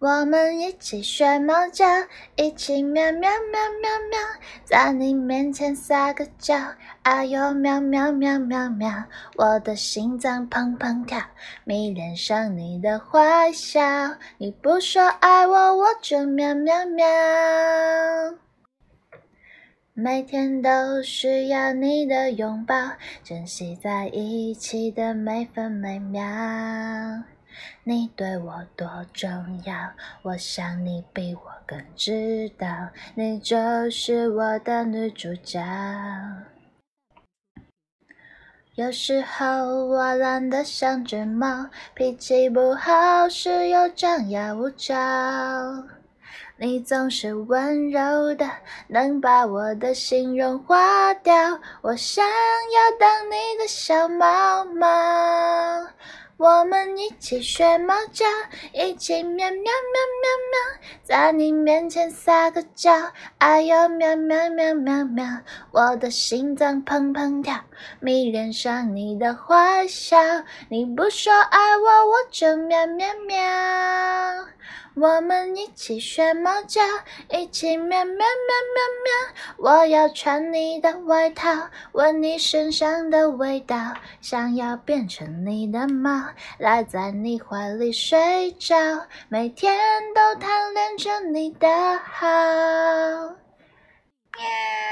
我们一起学猫叫，一起喵喵喵喵喵，在你面前撒个娇，哎呦喵喵喵喵喵，我的心脏砰砰跳，迷恋上你的坏笑，你不说爱我，我就喵喵喵，每天都需要你的拥抱，珍惜在一起的每分每秒。你对我多重要，我想你比我更知道，你就是我的女主角。有时候我懒得像只猫，脾气不好时又张牙舞爪，你总是温柔的，能把我的心融化掉。我想要当你的小猫猫。我们一起学猫叫，一起喵喵喵喵喵，在你面前撒个娇，哎呦喵喵喵喵喵，我的心脏砰砰跳，迷恋上你的坏笑，你不说爱我，我就喵喵喵。我们一起学猫叫，一起喵喵喵喵喵。我要穿你的外套，闻你身上的味道，想要变成你的猫，赖在你怀里睡着，每天都贪恋着你的好。喵。